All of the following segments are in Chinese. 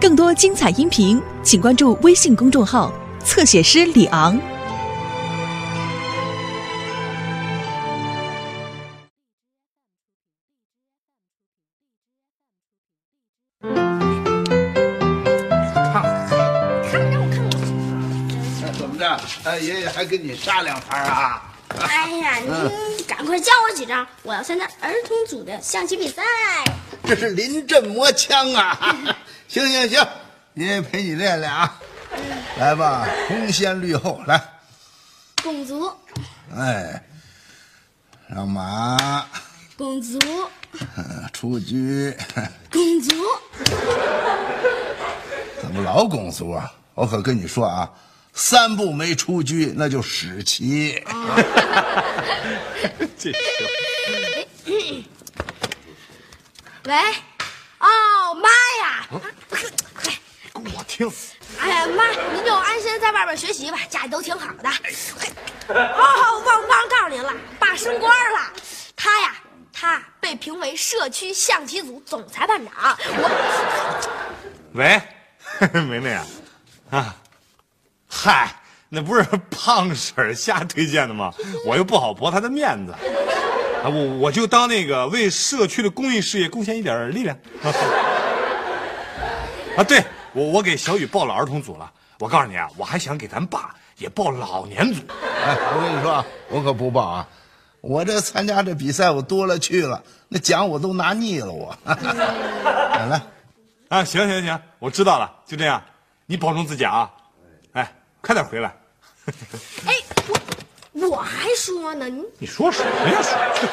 更多精彩音频，请关注微信公众号“侧写师李昂”。看，看我，看我怎么着？哎，爷爷还跟你杀两盘啊？哎呀，你赶快教我几招，我要参加儿童组的象棋比赛。这是临阵磨枪啊！行 行行，爷爷陪你练练啊！来吧，红先绿后，来，拱卒，哎，让马，拱卒，嗯出车，拱卒。怎么老拱卒啊？我可跟你说啊，三步没出车那就屎棋。这 喂，哦妈呀！快我听，哎呀妈，您就安心在外边学习吧，家里都挺好的。哦，忘忘告诉您了，爸升官了，他呀，他被评为社区象棋组总裁判长。我喂，梅梅啊，啊，嗨，那不是胖婶瞎推荐的吗？我又不好驳她的面子，啊，我我就当那个为社区的公益事业贡献一点力量。啊，对我我给小雨报了儿童组了，我告诉你啊，我还想给咱爸也报老年组。哎，我跟你说啊，我可不报啊！我这参加这比赛，我多了去了，那奖我都拿腻了，我。来来，啊，行行行，我知道了，就这样，你保重自己啊，哎，快点回来。哎，我我还说呢，你你说什么呀？说，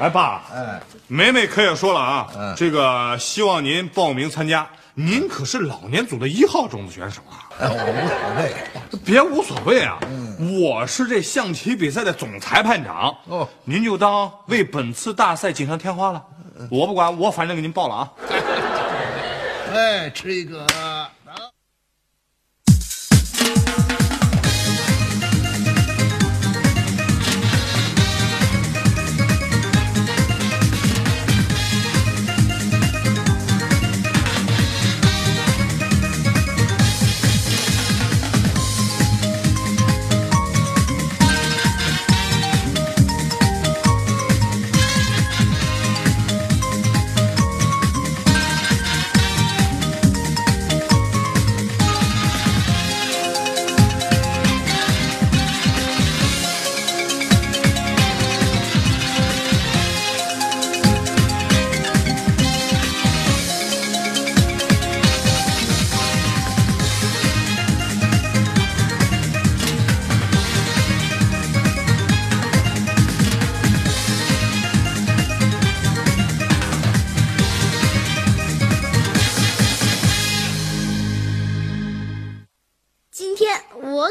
哎，爸，哎，梅梅可也说了啊，嗯这个希望您报名参加，您可是老年组的一号种子选手啊，哎我无所谓。别无所谓啊，我是这象棋比赛的总裁判长，哦您就当为本次大赛锦上添花了，我不管，我反正给您报了啊。哎，吃一个。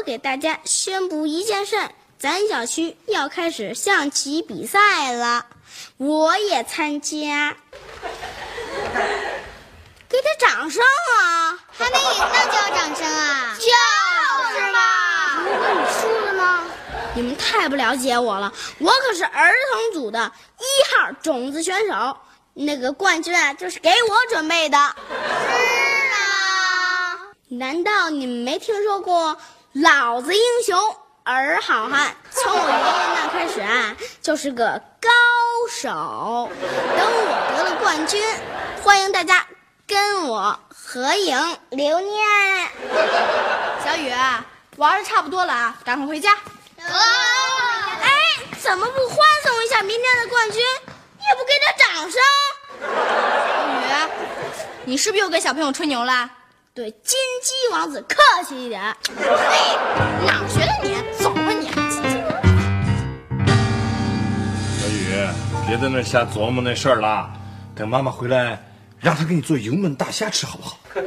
我给大家宣布一件事，咱小区要开始象棋比赛了，我也参加。给他掌声啊！还没赢呢就要掌声啊！就是嘛！如果你输了呢？你们太不了解我了，我可是儿童组的一号种子选手，那个冠军啊，就是给我准备的。是啊，难道你们没听说过“老子英雄儿好汉”？从我爷爷那开始啊，就是个高手。等我得了冠军，欢迎大家跟我合影留念。小雨，玩的差不多了啊，赶快回家。哎，怎么不欢送一下明天的冠军？也不给他掌声？小雨，你是不是又跟小朋友吹牛啦？对金鸡王子客气一点。嘿，哪儿学的你？走吧你！小雨，别在那瞎琢磨那事儿了，等妈妈回来，让她给你做油焖大虾吃，好不好？哎，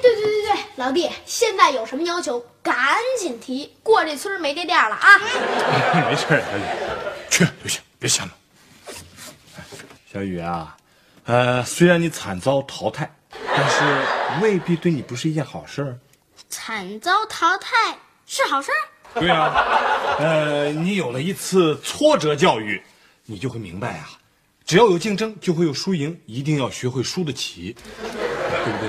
对对对对，老弟，现在有什么要求，赶紧提，过这村没这店了啊！没事，小雨，去就行，别瞎闹。小雨啊，呃，虽然你惨遭淘汰，但是未必对你不是一件好事儿。惨遭淘汰是好事儿。对啊，呃，你有了一次挫折教育，你就会明白啊，只要有竞争，就会有输赢，一定要学会输得起。对不对？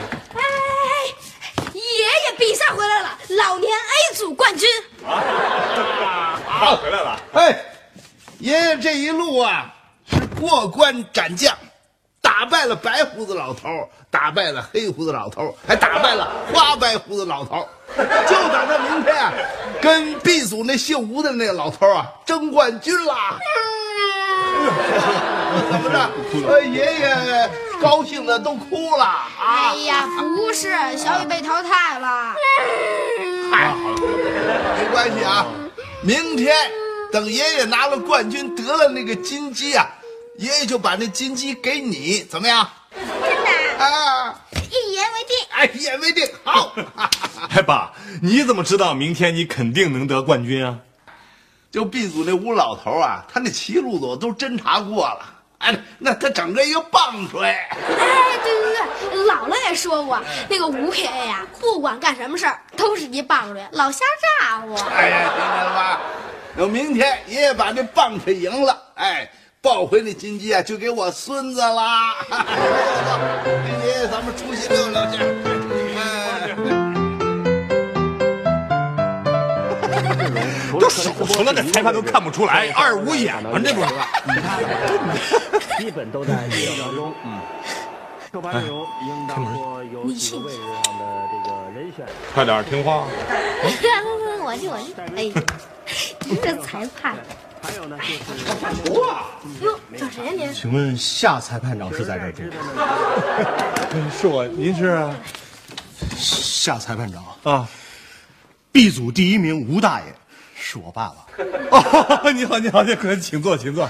爷爷比赛回来了，老年 A 组冠军。啊，回来了。哎，爷爷这一路啊是过关斩将，打败了白胡子老头，打败了黑胡子老头，还打败了花白胡子老头。就等着明天啊，跟 B 组那姓吴的那个老头啊争冠军啦。怎么着？呃，爷爷高兴的都哭了啊！哎呀，不是，小雨被淘汰了。嗨，没关系啊，明天等爷爷拿了冠军，得了那个金鸡啊，爷爷就把那金鸡给你，怎么样？真的，啊，一言为定。哎，一言为定。好，哎，爸，你怎么知道明天你肯定能得冠军啊？就 B 组那吴老头啊，他那骑路子我都侦查过了。哎，那他整个一个棒槌。哎，对对对，姥姥也说过，那个吴爷爷呀，不管干什么事儿都是一棒槌，老瞎咋呼。哎呀，听见了吧？等明天爷爷把这棒槌赢了，哎，抱回那金鸡啊，就给我孙子啦。走走走，爷爷，咱们出去溜溜去。哎。这手成了，这裁判都看不出来，二五眼嘛，这不是？基本都在预料当中。嗯，手牌内容应当说有几个位置上的这个人选。快点听话。我去，我去。哎，这裁判，还有呢，就是哟，找谁呀您？请问夏裁判长是在这儿住？是我，您是夏裁判长啊？，B 组第一名吴大爷是我爸爸。哦，你好，你好，你好，请坐，请坐。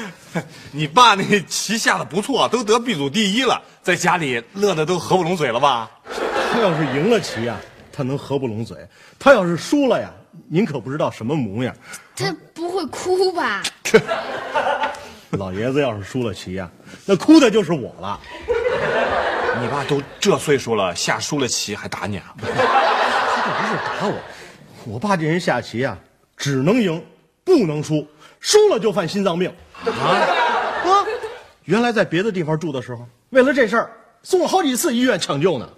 你爸那棋下的不错，都得 B 组第一了，在家里乐得都合不拢嘴了吧？他要是赢了棋呀、他能合不拢嘴；他要是输了呀，您可不知道什么模样。他不会哭吧？老爷子要是输了棋呀、那哭的就是我了。你爸都这岁数了，下输了棋还打你啊？他这不是打我，我爸这人下棋呀、只能赢，不能输，输了就犯心脏病。啊啊！原来在别的地方住的时候，为了这事儿送了好几次医院抢救呢。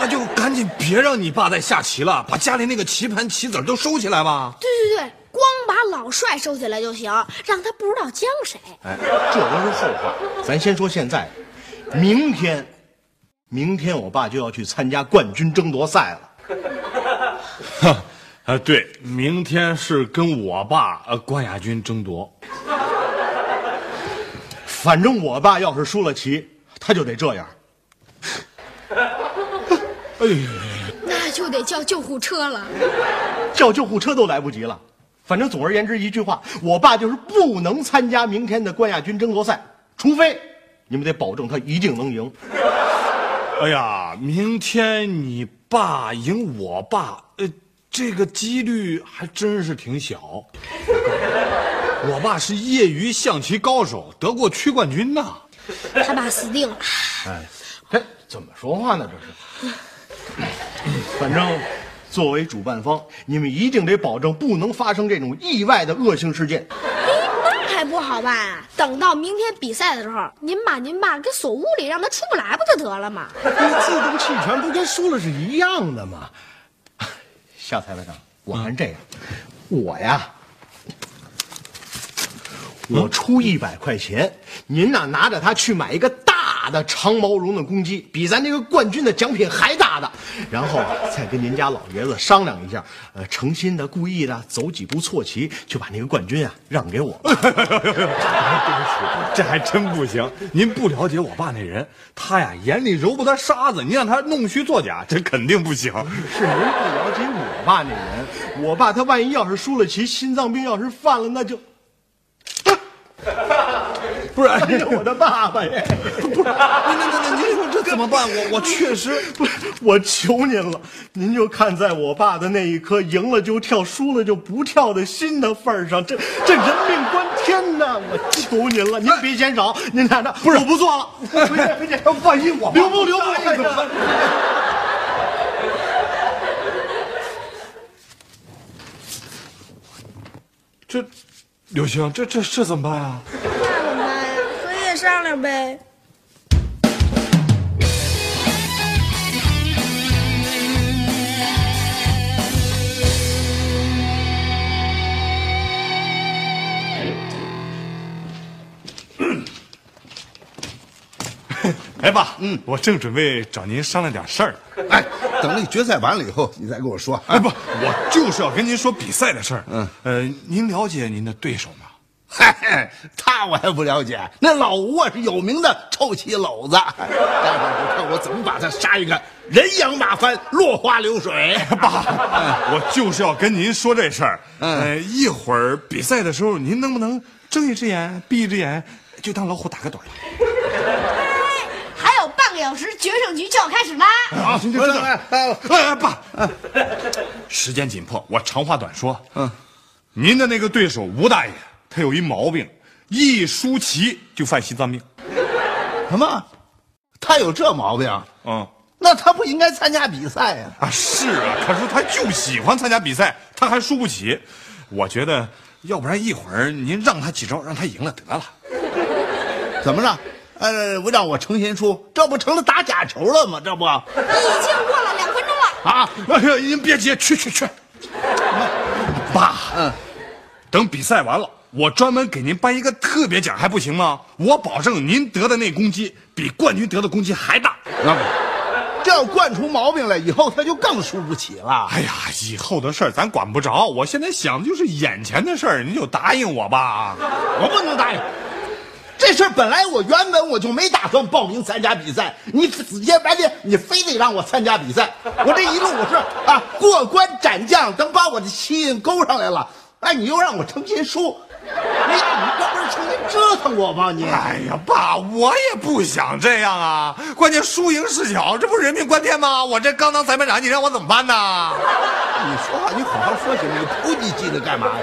那就赶紧别让你爸再下棋了，把家里那个棋盘棋子都收起来吧。对对对，光把老帅收起来就行，让他不知道将谁。哎，这都是后话，咱先说现在。明天，明天我爸就要去参加冠军争夺赛了。啊，对，明天是跟我爸呃冠亚军争夺。反正我爸要是输了棋，他就得这样。哎呀，那就得叫救护车了。叫救护车都来不及了。反正总而言之一句话，我爸就是不能参加明天的冠亚军争夺赛，除非你们得保证他一定能赢。哎呀，明天你爸赢我爸，呃，这个几率还真是挺小。我爸是业余象棋高手，得过区冠军呐。他爸死定了。哎，哎，怎么说话呢？这是。反正，作为主办方，你们一定得保证不能发生这种意外的恶性事件。那还不好办啊！等到明天比赛的时候，您把您爸给锁屋里，让他出不来不就得了吗？那自动弃权不跟输了是一样的吗？夏裁判长，我看这样，我呀，我出一百块钱，您呐拿着它去买一个大的长毛绒的公鸡，比咱这个冠军的奖品还大的，然后啊再跟您家老爷子商量一下，呃，诚心的、故意的走几步错棋，就把那个冠军啊让给我。这还真不行，您不了解我爸那人，他呀眼里揉不得沙子，您让他弄虚作假，这肯定不行。是您不了解我爸那人，我爸他万一要是输了棋，心脏病要是犯了，那就。不是，哎呀，我的爸爸呀！不是，那那那，您说这怎么办？我我确实不是，我求您了，您就看在我爸的那一颗赢了就跳，输了就不跳的心的份上，这这人命关天呐！我求您了，您别嫌少，您看着，不是，我不做了，回去回去，万一我留步留步，这，刘星，这这这怎么办啊？商量呗。嗯哎爸嗯我正准备找您商量点事儿哎等那个决赛完了以后你再跟我说哎不我就是要跟您说比赛的事儿。嗯。呃您了解您的对手吗？嗨，他我还不了解。那老吴啊是有名的臭棋篓子，待会儿你看我怎么把他杀一个人仰马翻、落花流水。爸，我就是要跟您说这事儿。呃，一会儿比赛的时候，您能不能睁一只眼闭一只眼，就当老虎打个盹儿？还有半个小时，决胜局就要开始啦！好，行，就这样。哎哎哎哎，爸，时间紧迫，我长话短说。嗯，您的那个对手吴大爷，他有一毛病，一输棋就犯心脏病。什么？他有这毛病？嗯，那他不应该参加比赛呀、啊，是啊，可是他就喜欢参加比赛，他还输不起。我觉得，要不然一会儿您让他几招，让他赢了得了。怎么着？呃，我让我成心输，这不成了打假球了吗？这不啊？已经过了两分钟了。啊哎呀，您别急，去去去。爸，嗯，等比赛完了，我专门给您颁一个特别奖，还不行吗？我保证您得的那公鸡比冠军得的公鸡还大。那不，这要惯出毛病来，以后他就更输不起了。哎呀，以后的事儿咱管不着，我现在想的就是眼前的事儿，您就答应我吧。我不能答应。这事儿本来我原本我就没打算报名参加比赛，你死乞白赖，你非得让我参加比赛。我这一路我是啊过关斩将，等把我的棋瘾勾上来了，哎，你又让我成心输，你你这不是成心折腾我吗？你哎呀，爸，我也不想这样啊，关键输赢是小，这不是人命关天吗？我这刚当裁判长，你让我怎么办呢？你说话你好好说行吗？你扑叽叽的干嘛呀？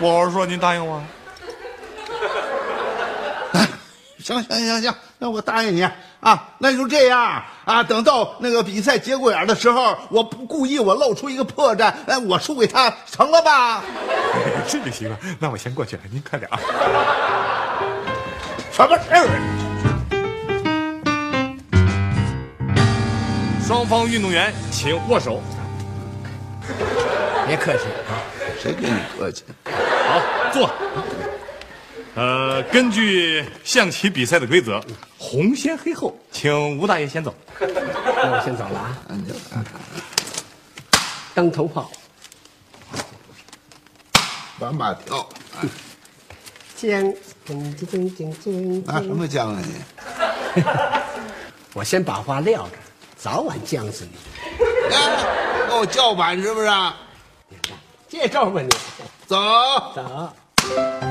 我好好说，您答应我。行行行行，那我答应你啊，那就这样啊。等到那个比赛节骨眼的时候，我不故意我露出一个破绽，哎，我输给他，成了吧？这就行了，那我先过去了，您快点啊。什么事儿？双方运动员请握手。别客气啊，谁跟你客气？好，坐。呃，根据象棋比赛的规则，红先黑后，请吴大爷先走。那我先走了啊。当头炮，把马跳，将将将将将拿什么将啊你？我先把话撂着，早晚将死你。哎，跟我叫板是不是？这招吧你，走，走。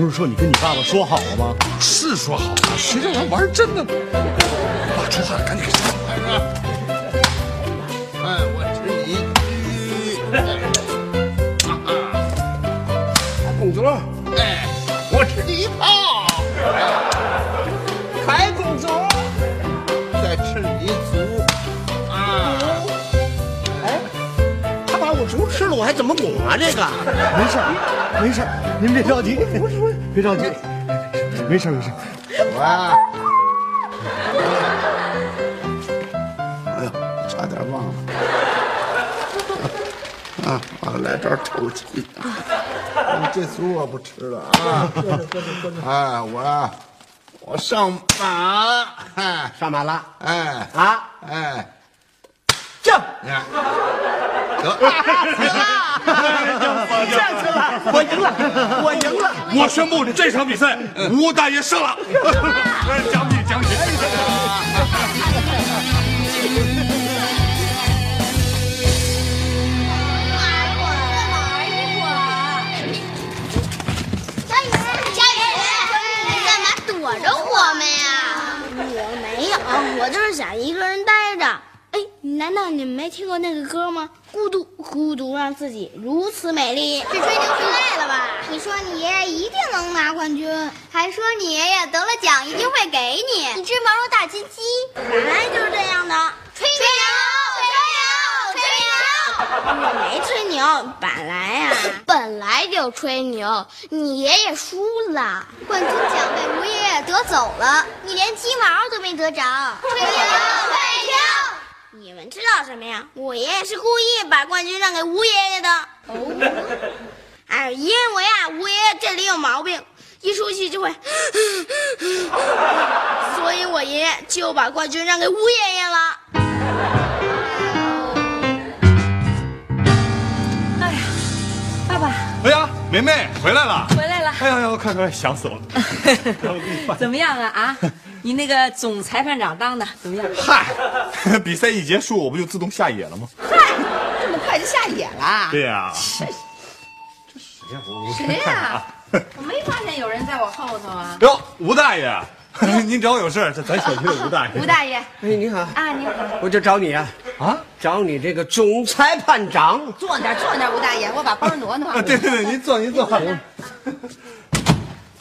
不是说你跟你爸爸说好了吗？是说好了，谁叫咱玩真的呢？爸出汗了，赶紧给上。哎，我吃你一公主，哎，我怎么拱啊？这个没事儿，没事儿，您别着急，不是不是，别着急，没事儿没事儿。我啊，哎呦，差点忘了。啊，我来这儿抽气。这卒我不吃了啊！哎，我啊，我上马，哎上马了哎啊！哎，这你看，得，这次了，我赢了，我赢了。我宣布这场比赛吴大爷胜了。奖品奖品。佳宇，佳宇，你干嘛躲着我们呀？我没有，我就是想一个人待难道你们没听过那个歌吗？孤独，孤独让自己如此美丽。是吹牛吹累了吧？你说你爷爷一定能拿冠军，还说你爷爷得了奖一定会给你一只毛绒大金鸡。本来就是这样的。吹牛，吹牛，吹牛！我没吹牛，本来呀、本来就吹牛，你爷爷输了，冠军奖被吴爷爷得走了，你连鸡毛都没得着。退休，退休。你们知道什么呀？我爷爷是故意把冠军让给吴爷爷的。哦。哎，因为我呀，吴爷爷这里有毛病，一出去就会，所以我爷爷就把冠军让给吴爷爷了。哎呀，爸爸。哎呀，梅梅回来了。回来了。哎呀呀，快快，想死我了。怎么样啊啊？你那个总裁判长当的怎么样？嗨，比赛一结束，我不就自动下野了吗？嗨，这么快就下野了？对呀。谁呀？我 我没发现有人在我后头啊。哟，吴大爷，您找我有事？这咱小区的吴大爷。吴大爷，哎，你好啊，你好。我就找你啊，啊，找你这个总裁判长。坐那儿，坐那儿，吴大爷，我把包挪挪。对对对，您坐，您坐。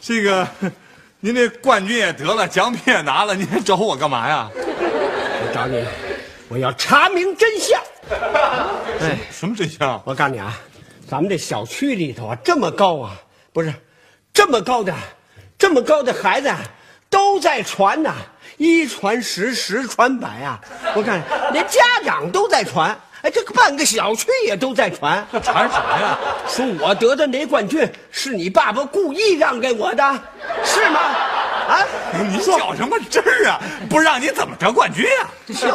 这个，您这冠军也得了，奖品也拿了，您找我干嘛呀？我找你，我要查明真相。哎，什么真相？我告诉你啊。咱们这小区里头啊，这么高啊，不是，这么高的，这么高的孩子都在传呐，一传十，十传百啊！我看连家长都在传，哎，这个半个小区也都在传。传啥呀？说我得的那冠军是你爸爸故意让给我的，是吗？啊？你说较什么真儿啊？不让你怎么得冠军啊？就是，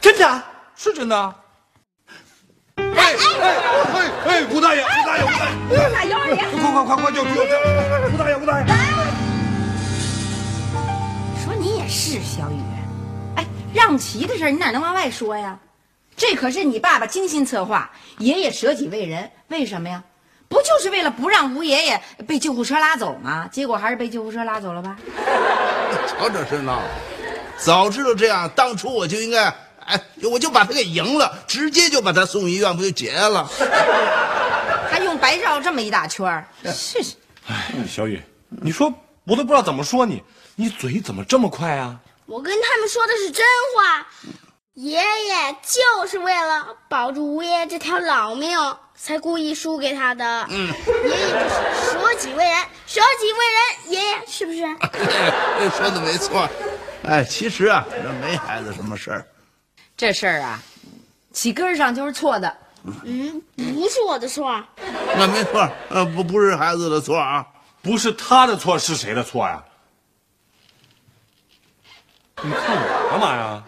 真的是真的。哎哎哎哎！吴大爷，吴大爷，吴大爷，快快幺二零，快快快快叫救护吴大爷，吴大爷，是小雨，哎，让骑的事你哪能往外说呀？这可是你爸爸精心策划，爷爷舍己为人，为什么呀？不就是为了不让吴爷爷被救护车拉走吗？结果还是被救护车拉走了吧？瞧这是闹，早知道这样，当初我就应该。哎，我就把他给赢了，直接就把他送医院，不就结了？还用白绕这么一大圈儿？是是。哎，小雨，你说我都不知道怎么说你，你嘴怎么这么快啊？我跟他们说的是真话，爷爷就是为了保住吴爷爷这条老命，才故意输给他的。嗯，爷爷就是舍己为人，舍己为人，爷爷是不是？说的没错。哎，其实啊，这没孩子什么事儿。这事儿啊，起根上就是错的。嗯，不是我的错。那没错，呃，不不是孩子的错啊，不是他的错，是谁的错呀？你看我干嘛呀？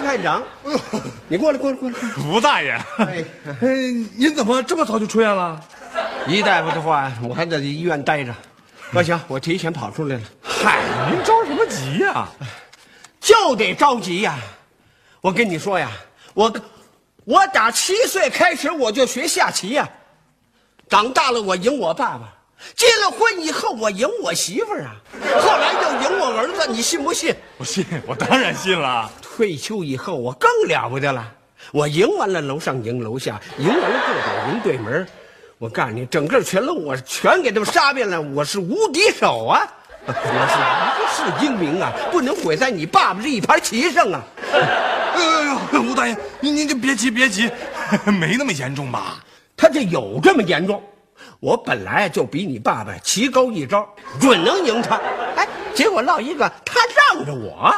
排长，你过来，过来，过来！吴大爷，哎，您怎么这么早就出院了？一大夫的话，我还在医院待着。不行，我提前跑出来了。嗨，您着什么急呀？就得着急呀！我跟你说呀，我我打七岁开始我就学下棋呀，长大了我赢我爸爸。结了婚以后，我赢我媳妇儿啊，后来又赢我儿子，你信不信？我信，我当然信了。退休以后，我更了不得了，我赢完了楼上赢楼下，赢完了这边赢对门我告诉你，整个全楼我全给他们杀遍了，我是无敌手啊！我是一世英名啊，不能毁在你爸爸这一盘棋上啊！哎呦，吴大爷，您您就别急别急，没那么严重吧？他这有这么严重？我本来就比你爸爸棋高一招，准能赢他。哎，结果落一个他让着我。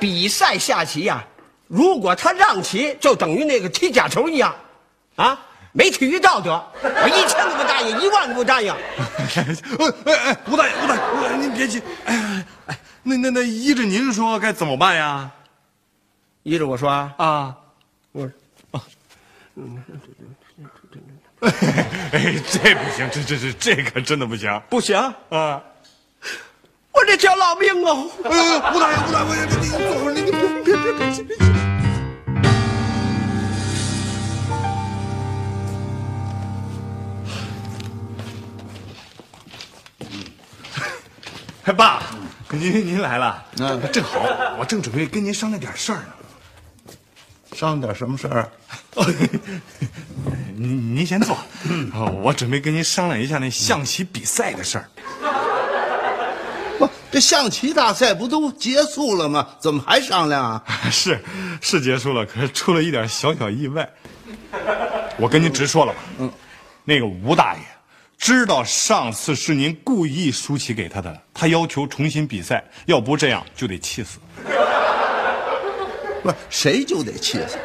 比赛下棋呀，如果他让棋，就等于那个踢假球一样，啊，没体育道德。我一千个不答应，一万个不答应。哎 哎，吴大爷，吴大爷，您别急。哎哎，那那那依着您说该怎么办呀？依着我说啊，我啊，嗯。哎，这不行，这这这这可真的不行，不行啊！我这条老命哦！哎，吴大爷，吴大爷，你你坐会儿，你你别别别急别爸，您您来了，嗯，正好，我正准备跟您商量点事儿呢。商量点什么事儿？您您先坐，哦我准备跟您商量一下那象棋比赛的事儿。不，这象棋大赛不都结束了吗？怎么还商量啊？是是结束了，可是出了一点小小意外。我跟您直说了吧，嗯，那个吴大爷知道上次是您故意输棋给他的，他要求重新比赛，要不这样就得气死。不谁就得气死。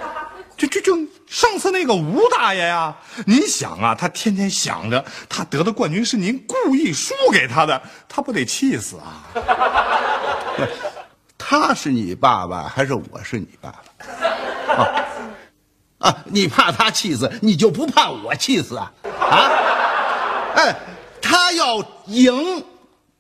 就就就上次那个吴大爷呀，您想啊，他天天想着他得的冠军是您故意输给他的，他不得气死啊？不，他是你爸爸还是我是你爸爸？啊啊！你怕他气死，你就不怕我气死啊？啊！哎，他要赢，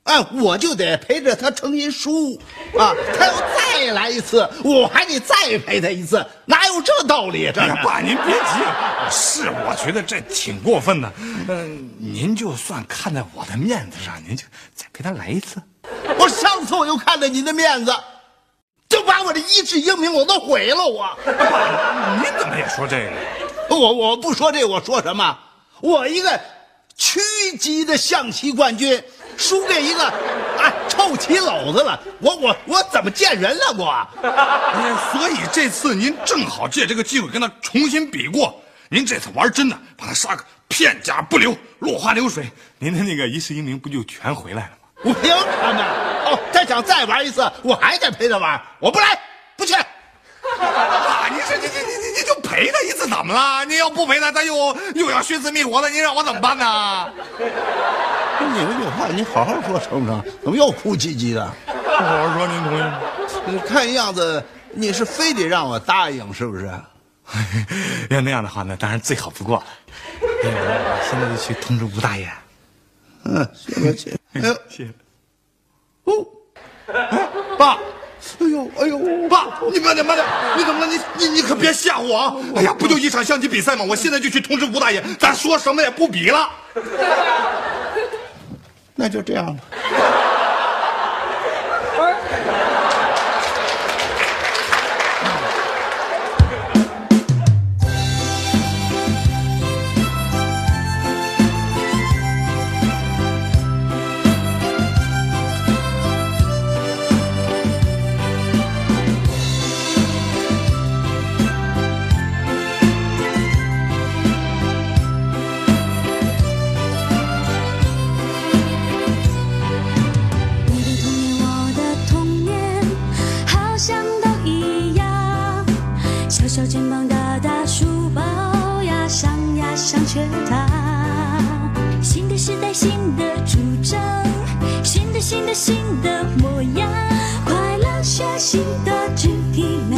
哎，我就得陪着他成心输啊！他要再来一次，我还得再陪他一次，哪有这道理？这哎呀，爸，您别急，是我觉得这挺过分的。嗯、您就算看在我的面子上，您就再陪他来一次。我上次我就看在您的面子，就把我的一世英名我都毁了我。爸，您怎么也说这个？我我不说这我说什么？我一个区级的象棋冠军，输给一个啊臭棋篓子了，我我我怎么见人了我？所以这次您正好借这个机会跟他重新比过。您这次玩真的，把他杀个片甲不留，落花流水，您的那个一世英名不就全回来了吗？我凭什么？哦，他想再玩一次，我还得陪他玩，我不来，不去。啊，你这这这你你你就陪他一次怎么了？你要不陪他，他又又要寻死觅活的，你让我怎么办呢？你们有话你好好说成不成？怎么又哭唧唧的？不好好说，您同意吗？看样子你是非得让我答应，是不是？要那样的话，那当然最好不过了。现在就去通知吴大爷。嗯，行吧，行。哎呦，谢谢。哦，爸，哎呦，哎呦，爸，你慢点，慢点，你怎么了？你你你可别吓唬我啊！哎呀，不就一场象棋比赛吗？我现在就去通知吴大爷，咱说什么也不比了。那就这样吧。新的新的模样。快乐学习的肢体美，